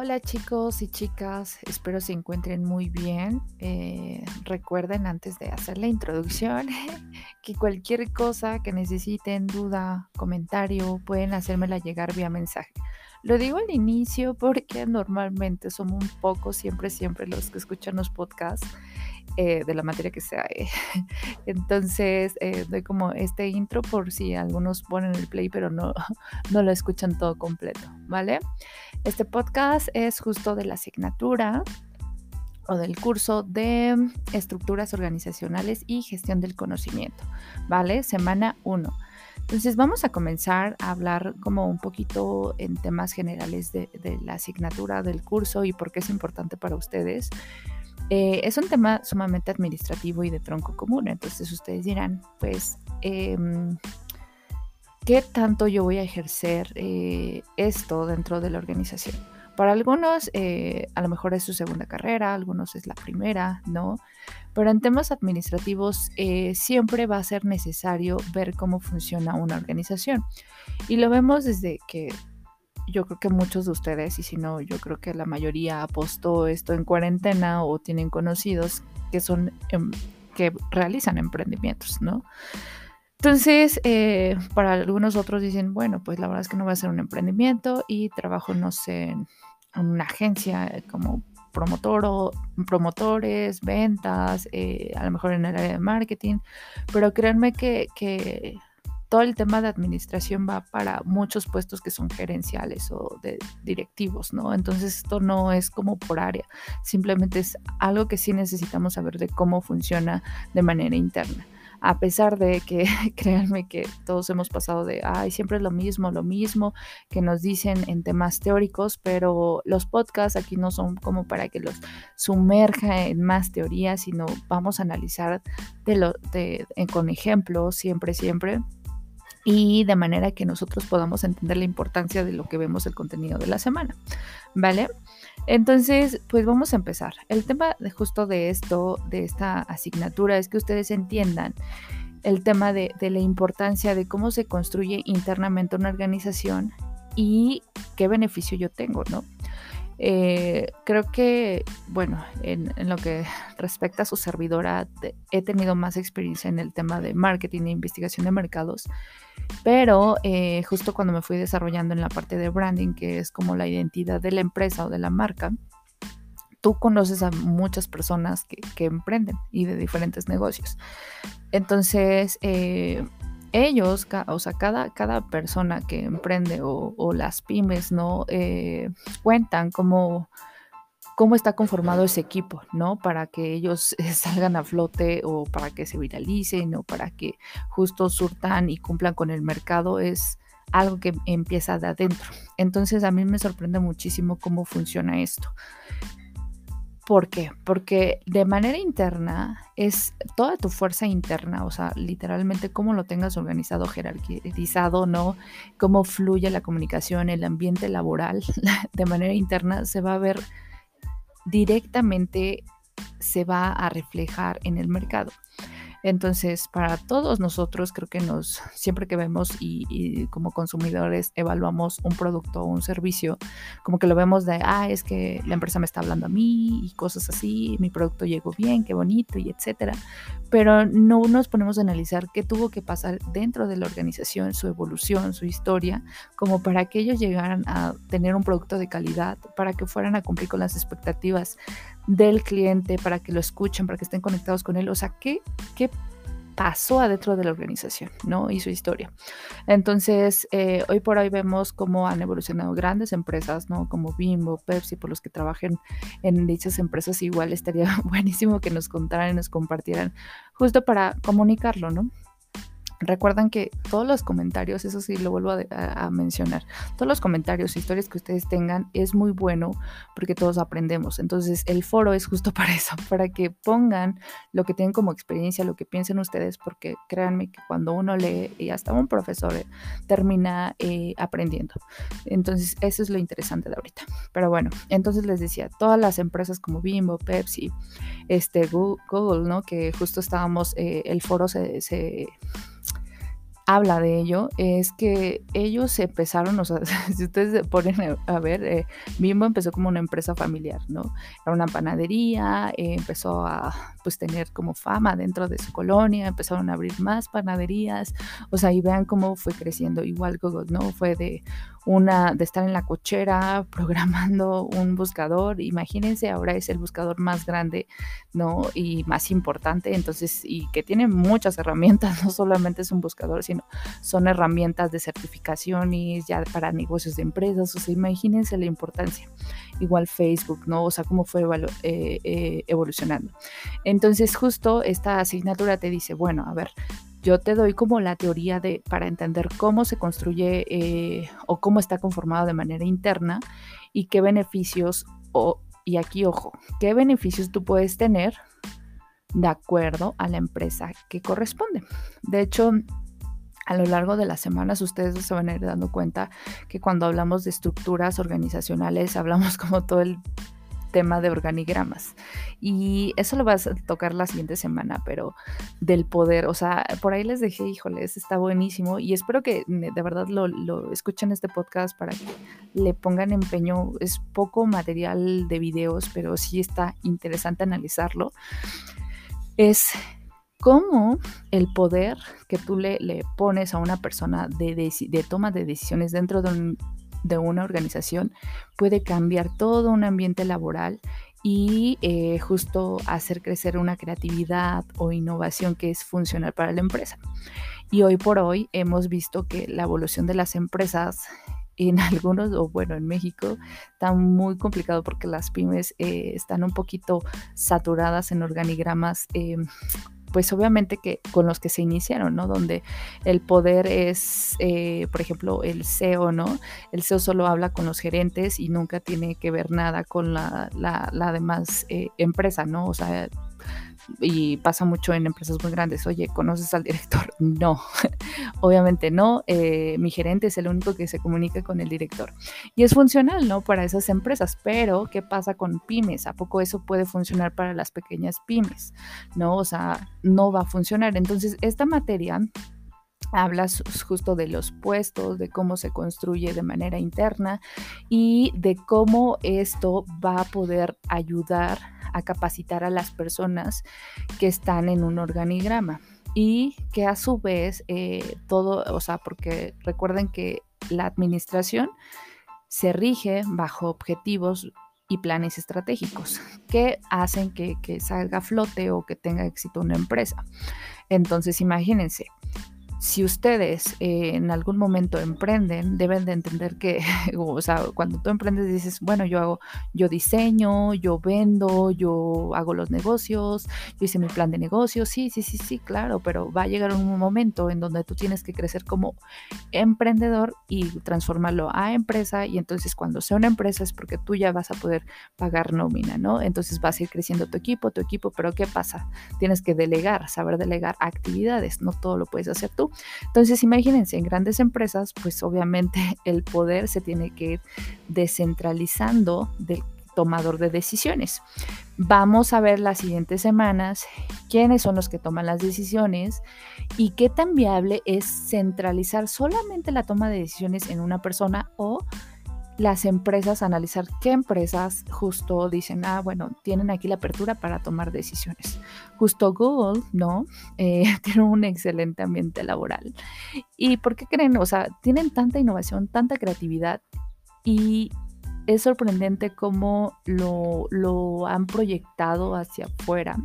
Hola chicos y chicas, espero se encuentren muy bien. Eh, recuerden antes de hacer la introducción que cualquier cosa que necesiten, duda, comentario, pueden hacérmela llegar vía mensaje. Lo digo al inicio porque normalmente somos un poco, siempre, siempre los que escuchan los podcasts eh, de la materia que sea. Eh. Entonces, eh, doy como este intro por si algunos ponen el play, pero no, no lo escuchan todo completo, ¿vale? Este podcast es justo de la asignatura o del curso de estructuras organizacionales y gestión del conocimiento, ¿vale? Semana 1. Entonces vamos a comenzar a hablar como un poquito en temas generales de, de, la asignatura del curso y por qué es importante para ustedes. Eh, es un tema sumamente administrativo y de tronco común, entonces ustedes dirán, pues, em, ¿qué tanto yo voy a ejercer eh, esto dentro de la organización? Para algunos eh, a lo mejor es su segunda carrera, algunos es la primera, ¿no? Pero en temas administrativos siempre va a ser necesario ver cómo funciona una organización. Y lo vemos desde que yo creo que muchos de ustedes, y si no, yo creo que la mayoría apostó esto en cuarentena o tienen conocidos que son em, que realizan emprendimientos, ¿no? Entonces, eh, para algunos otros dicen, bueno, pues la verdad es que no va a ser un emprendimiento y trabajo, no sé, en una agencia como promotor o promotores, ventas, eh, a lo mejor en el área de marketing, pero créanme que, que todo el tema de administración va para muchos puestos que son gerenciales o de directivos, ¿no? Entonces esto no es como por área, simplemente es algo que sí necesitamos saber de cómo funciona de manera interna. A pesar de que créanme que todos hemos pasado de, ay, siempre es lo mismo, lo mismo que nos dicen en temas teóricos, pero los podcasts aquí no son como para que los sumerja en más teorías, sino vamos a analizar de lo, de, con ejemplos siempre, siempre y de manera que nosotros podamos entender la importancia de lo que vemos el contenido de la semana, ¿vale? Entonces, pues vamos a empezar. El tema justo de esto, de esta asignatura, es que ustedes entiendan el tema de, de la importancia de cómo se construye internamente una organización y qué beneficio yo tengo, ¿no? Eh, creo que, bueno, en, lo que respecta a su servidora, he tenido más experiencia en el tema de marketing e investigación de mercados, pero eh, justo cuando me fui desarrollando en la parte de branding, que es como la identidad de la empresa o de la marca, tú conoces a muchas personas que, que emprenden y de diferentes negocios. Entonces, eh, ellos, o sea, cada, cada persona que emprende o, las pymes, ¿no? Eh, cuentan cómo, cómo está conformado ese equipo, ¿no? Para que ellos salgan a flote o para que se viralicen o para que justo surtan y cumplan con el mercado es algo que empieza de adentro. Entonces a mí me sorprende muchísimo cómo funciona esto. ¿Por qué? Porque de manera interna es toda tu fuerza interna, o sea, literalmente cómo lo tengas organizado, jerarquizado, ¿no? Cómo fluye la comunicación, el ambiente laboral, de manera interna se va a ver directamente, se va a reflejar en el mercado. Entonces, para todos nosotros, creo que nos, siempre que vemos y, como consumidores evaluamos un producto o un servicio, como que lo vemos de, ah, es que la empresa me está hablando a mí y cosas así, mi producto llegó bien, qué bonito y etcétera. Pero no nos ponemos a analizar qué tuvo que pasar dentro de la organización, su evolución, su historia, como para que ellos llegaran a tener un producto de calidad, para que fueran a cumplir con las expectativas del cliente, para que lo escuchen, para que estén conectados con él. O sea, ¿qué, qué pasó adentro de la organización, ¿no? Y su historia. Entonces, eh, hoy por hoy vemos cómo han evolucionado grandes empresas, ¿no? Como Bimbo, Pepsi, por los que trabajen en dichas empresas, igual estaría buenísimo que nos contaran y nos compartieran justo para comunicarlo, ¿no? Recuerdan que todos los comentarios, eso sí lo vuelvo a, mencionar, todos los comentarios, historias que ustedes tengan es muy bueno porque todos aprendemos. Entonces el foro es justo para eso, para que pongan lo que tienen como experiencia, lo que piensen ustedes, porque créanme que cuando uno lee y hasta un profesor eh, termina eh, aprendiendo. Entonces eso es lo interesante de ahorita. Pero bueno, entonces les decía, todas las empresas como Bimbo, Pepsi, este, Google, ¿no? Que justo estábamos, eh, el foro se habla de ello es que ellos empezaron, o sea, si ustedes se ponen a ver, eh, Bimbo empezó como una empresa familiar, ¿no? Era una panadería, eh, empezó a pues tener como fama dentro de su colonia, empezaron a abrir más panaderías, o sea, y vean cómo fue creciendo, igual Google, ¿no? Fue de una, de estar en la cochera programando un buscador, imagínense, ahora es el buscador más grande, ¿no? Y más importante, entonces, y que tiene muchas herramientas, no solamente es un buscador, sino son herramientas de certificaciones ya para negocios de empresas, o sea, imagínense la importancia. Igual Facebook, ¿no? O sea, cómo fue eh, eh, evolucionando. Entonces, justo esta asignatura te dice, bueno, a ver, yo te doy como la teoría de para entender cómo se construye eh, o cómo está conformado de manera interna y qué beneficios o y aquí ojo, qué beneficios tú puedes tener de acuerdo a la empresa que corresponde. De hecho, a lo largo de las semanas ustedes se van a ir dando cuenta que cuando hablamos de estructuras organizacionales hablamos como todo el tema de organigramas. Y eso lo vas a tocar la siguiente semana, pero del poder, o sea, por ahí les dejé, híjoles, está buenísimo y espero que de verdad lo, escuchen este podcast para que le pongan empeño. Es poco material de videos, pero sí está interesante analizarlo. Es cómo el poder que tú le, le pones a una persona de, de, toma de decisiones dentro de, de, una organización puede cambiar todo un ambiente laboral y eh, justo hacer crecer una creatividad o innovación que es funcional para la empresa. Y hoy por hoy hemos visto que la evolución de las empresas en algunos, o bueno, en México, está muy complicado porque las pymes eh, están un poquito saturadas en organigramas eh, pues obviamente que con los que se iniciaron, ¿no? Donde el poder es, eh, por ejemplo, el CEO, ¿no? El CEO solo habla con los gerentes y nunca tiene que ver nada con la, la, demás eh, empresa, ¿no? O sea, y pasa mucho en empresas muy grandes, oye, ¿conoces al director? No, obviamente no, eh, mi gerente es el único que se comunica con el director. Y es funcional, ¿no? Para esas empresas, pero ¿qué pasa con pymes? ¿A poco eso puede funcionar para las pequeñas pymes? No, o sea, no va a funcionar. Entonces, esta materia hablas justo de los puestos, de cómo se construye de manera interna y de cómo esto va a poder ayudar a capacitar a las personas que están en un organigrama y que a su vez eh, todo, o sea, porque recuerden que la administración se rige bajo objetivos y planes estratégicos que hacen que, que salga a flote o que tenga éxito una empresa. Entonces, imagínense, si ustedes eh, en algún momento emprenden, deben de entender que, o sea, cuando tú emprendes dices, bueno, yo hago, yo diseño, yo vendo, yo hago los negocios, yo hice mi plan de negocios, sí, sí, sí, sí, claro, pero va a llegar un momento en donde tú tienes que crecer como emprendedor y transformarlo a empresa y entonces cuando sea una empresa es porque tú ya vas a poder pagar nómina, ¿no? Entonces vas a ir creciendo tu equipo, tu equipo, pero ¿qué pasa? Tienes que delegar, saber delegar actividades, no todo lo puedes hacer Entonces, imagínense, en grandes empresas, pues obviamente el poder se tiene que ir descentralizando del tomador de decisiones. Vamos a ver las siguientes semanas quiénes son los que toman las decisiones y qué tan viable es centralizar solamente la toma de decisiones en una persona o las empresas, analizar qué empresas justo dicen, ah, bueno, tienen aquí la apertura para tomar decisiones. Justo Google, ¿no? Eh, tiene un excelente ambiente laboral. ¿Y por qué creen? O sea, tienen tanta innovación, tanta creatividad y es sorprendente cómo lo, lo han proyectado hacia afuera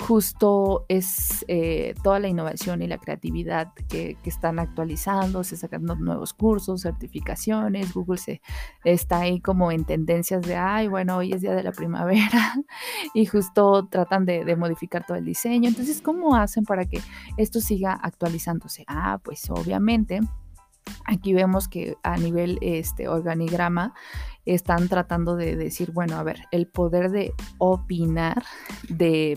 justo es eh, toda la innovación y la creatividad que, están actualizando, se sacando nuevos cursos, certificaciones, Google se está ahí como en tendencias de, ay, bueno, hoy es día de la primavera y justo tratan de, modificar todo el diseño. Entonces, ¿cómo hacen para que esto siga actualizándose? Ah, pues obviamente. Aquí vemos que a nivel este organigrama están tratando de decir, bueno, a ver, el poder de opinar, de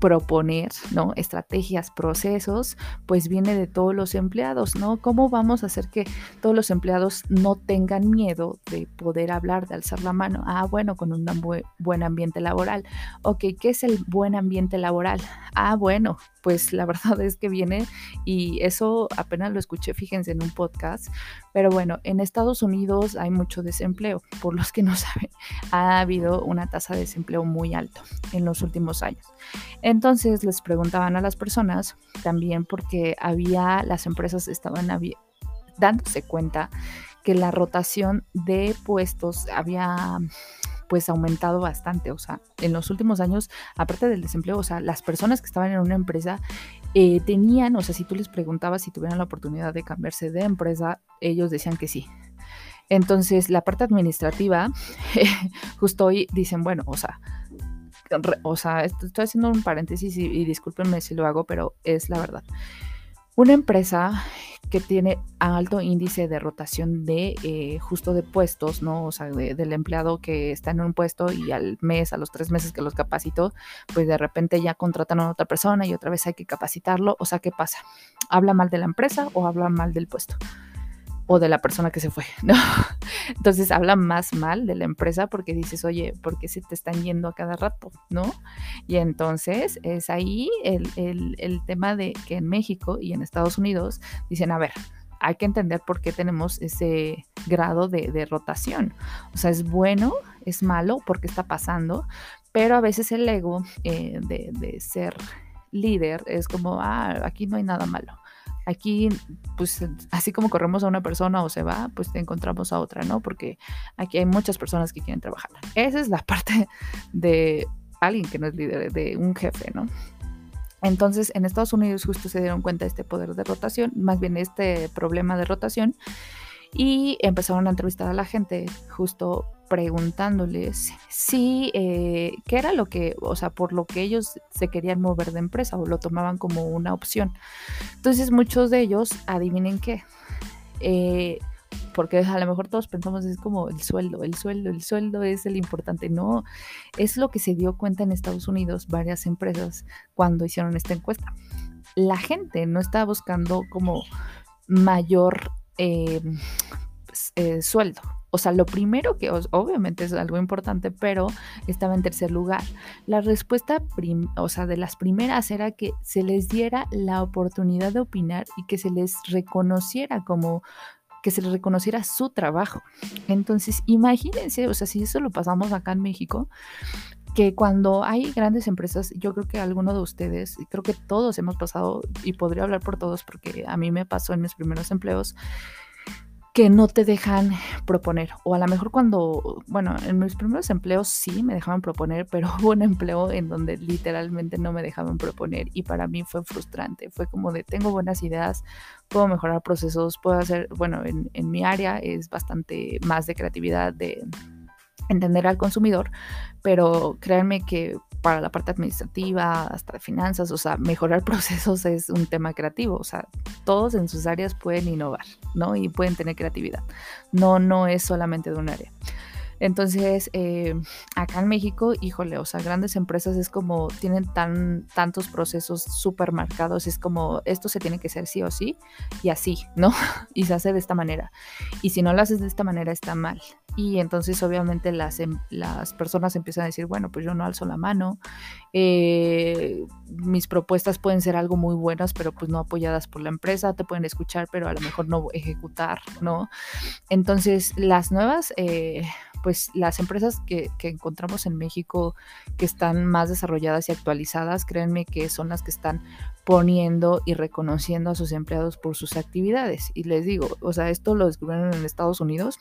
proponer, ¿no? Estrategias, procesos, pues viene de todos los empleados, ¿no? ¿Cómo vamos a hacer que todos los empleados no tengan miedo de poder hablar, de alzar la mano? Ah, bueno, con un buen ambiente laboral. Ok, ¿qué es el buen ambiente laboral? Ah, bueno, pues la verdad es que viene y eso apenas lo escuché, fíjense, en un podcast, pero bueno, en Estados Unidos hay mucho desempleo, por los que no saben, ha habido una tasa de desempleo muy alto en los últimos años. Entonces les preguntaban a las personas también porque había, las empresas estaban dándose cuenta que la rotación de puestos había pues aumentado bastante, o sea, en los últimos años, aparte del desempleo, o sea, las personas que estaban en una empresa eh, tenían, o sea, si tú les preguntabas si tuvieran la oportunidad de cambiarse de empresa, ellos decían que sí. Entonces, la parte administrativa, justo hoy dicen, bueno, o sea, o sea, estoy haciendo un paréntesis y, discúlpenme si lo hago, pero es la verdad. Una empresa que tiene alto índice de rotación de eh, justo de puestos, ¿no? O sea, del empleado que está en un puesto y al mes, a los tres meses que los capacitó, pues de repente ya contratan a otra persona y otra vez hay que capacitarlo. O sea, ¿qué pasa? ¿Habla mal de la empresa o habla mal del puesto? O de la persona que se fue, ¿no? Entonces habla más mal de la empresa porque dices, oye, ¿por qué se te están yendo a cada rato, ¿no? Y entonces es ahí el, tema de que en México y en Estados Unidos dicen, a ver, hay que entender por qué tenemos ese grado de, rotación. O sea, es bueno, es malo, porque está pasando, pero a veces el ego eh, de, de ser líder es como, ah, aquí no hay nada malo. Aquí, pues así como corremos a una persona o se va, pues encontramos a otra, ¿no? Porque aquí hay muchas personas que quieren trabajar. Esa es la parte de alguien que no es líder, de un jefe, ¿no? Entonces, en Estados Unidos justo se dieron cuenta de este poder de rotación, más bien este problema de rotación, y empezaron a entrevistar a la gente justo preguntándoles si, eh, qué era lo que, o sea, por lo que ellos se querían mover de empresa o lo tomaban como una opción. Entonces muchos de ellos, adivinen qué, eh, porque a lo mejor todos pensamos es como el sueldo, el sueldo, el sueldo es el importante. No, es lo que se dio cuenta en Estados Unidos varias empresas cuando hicieron esta encuesta. La gente no estaba buscando como mayor eh, pues, sueldo, o sea, lo primero que obviamente es algo importante, pero estaba en tercer lugar. La respuesta, o sea, de las primeras era que se les diera la oportunidad de opinar y que se les reconociera como que se les reconociera su trabajo. Entonces, imagínense, o sea, si eso lo pasamos acá en México, que cuando hay grandes empresas, yo creo que alguno de ustedes, creo que todos hemos pasado, y podría hablar por todos porque a mí me pasó en mis primeros empleos, que no te dejan proponer. O a lo mejor cuando, bueno, en mis primeros empleos sí me dejaban proponer, pero hubo un empleo en donde literalmente no me dejaban proponer y para mí fue frustrante. Fue como de, tengo buenas ideas, puedo mejorar procesos, puedo hacer, bueno, en, en mi área es bastante más de creatividad, de entender al consumidor, pero créanme que para la parte administrativa, hasta de finanzas, o sea, mejorar procesos es un tema creativo, o sea, todos en sus áreas pueden innovar, ¿no? Y pueden tener creatividad. No, no es solamente de un área. Entonces, eh, acá en México, híjole, o sea, grandes empresas es como, tienen tan, tantos procesos súper marcados, es como, esto se tiene que hacer sí o sí, y así, ¿no? y se hace de esta manera. Y si no lo haces de esta manera, está mal. Y entonces, obviamente, las, em, las personas empiezan a decir, bueno, pues yo no alzo la mano, eh, mis propuestas pueden ser algo muy buenas, pero pues no apoyadas por la empresa, te pueden escuchar, pero a lo mejor no ejecutar, ¿no? Entonces, las nuevas... Eh, pues las empresas que, encontramos en México que están más desarrolladas y actualizadas, créanme que son las que están poniendo y reconociendo a sus empleados por sus actividades. Y les digo, o sea, esto lo descubrieron en Estados Unidos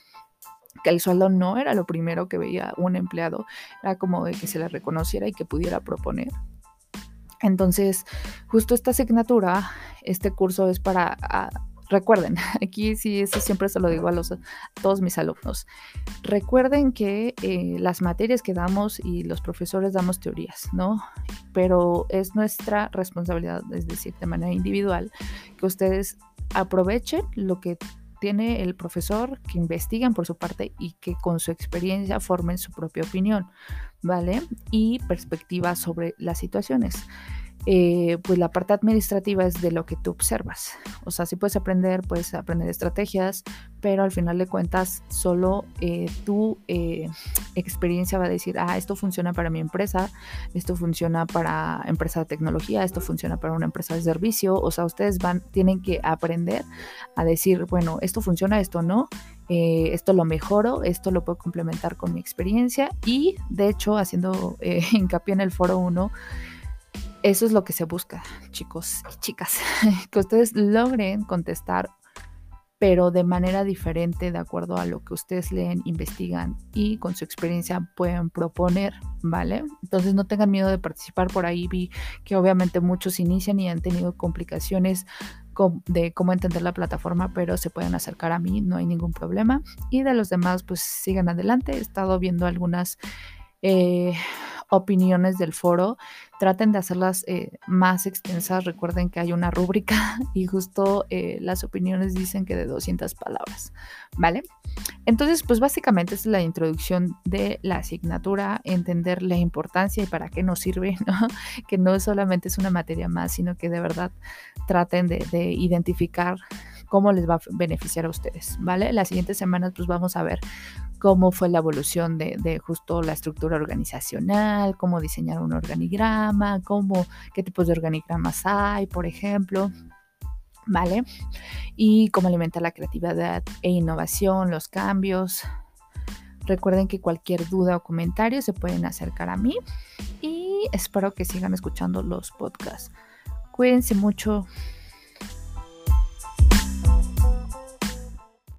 que el sueldo no era lo primero que veía un empleado, era como de que se le reconociera y que pudiera proponer. Entonces, justo esta asignatura, este curso es para Recuerden, aquí sí, eso siempre se lo digo a, todos mis alumnos. Recuerden que eh, las materias que damos y los profesores damos teorías, ¿no? Pero es nuestra responsabilidad, es decir, de manera individual, que ustedes aprovechen lo que tiene el profesor, que investiguen por su parte y que con su experiencia formen su propia opinión, ¿vale? Y perspectiva sobre las situaciones. Eh, pues la parte administrativa es de lo que tú observas. O sea, si puedes aprender, puedes aprender estrategias, pero al final de cuentas solo eh, tu eh, experiencia va a decir, ah, esto funciona para mi empresa, esto funciona para empresa de tecnología, esto funciona para una empresa de servicio. O sea, ustedes van, tienen que aprender a decir, bueno, esto funciona, esto no. esto lo mejoro, esto lo puedo complementar con mi experiencia y de hecho haciendo hincapié en el foro 1, eso es lo que se busca, chicos y chicas, que ustedes logren contestar, pero de manera diferente, de acuerdo a lo que ustedes leen, investigan y con su experiencia pueden proponer, ¿vale? Entonces no tengan miedo de participar. Por ahí vi que obviamente muchos inician y han tenido complicaciones de cómo entender la plataforma, pero se pueden acercar a mí, no hay ningún problema. Y de los demás, pues sigan adelante. He estado viendo algunas eh, opiniones del foro, traten de hacerlas eh, más extensas. Recuerden que hay una rúbrica y justo eh, las opiniones dicen que de 200 palabras, ¿vale? Entonces, pues básicamente es la introducción de la asignatura, entender la importancia y para qué nos sirve, ¿no? Que no solamente es una materia más, sino que de verdad traten de, de identificar cómo les va a beneficiar a ustedes, ¿vale? Las siguientes semanas pues vamos a ver cómo fue la evolución de, justo la estructura organizacional, cómo diseñar un organigrama, cómo, qué tipos de organigramas hay, por ejemplo. ¿Vale? Y cómo alimentar la creatividad e innovación, los cambios. Recuerden que cualquier duda o comentario se pueden acercar a mí y espero que sigan escuchando los podcasts. Cuídense mucho.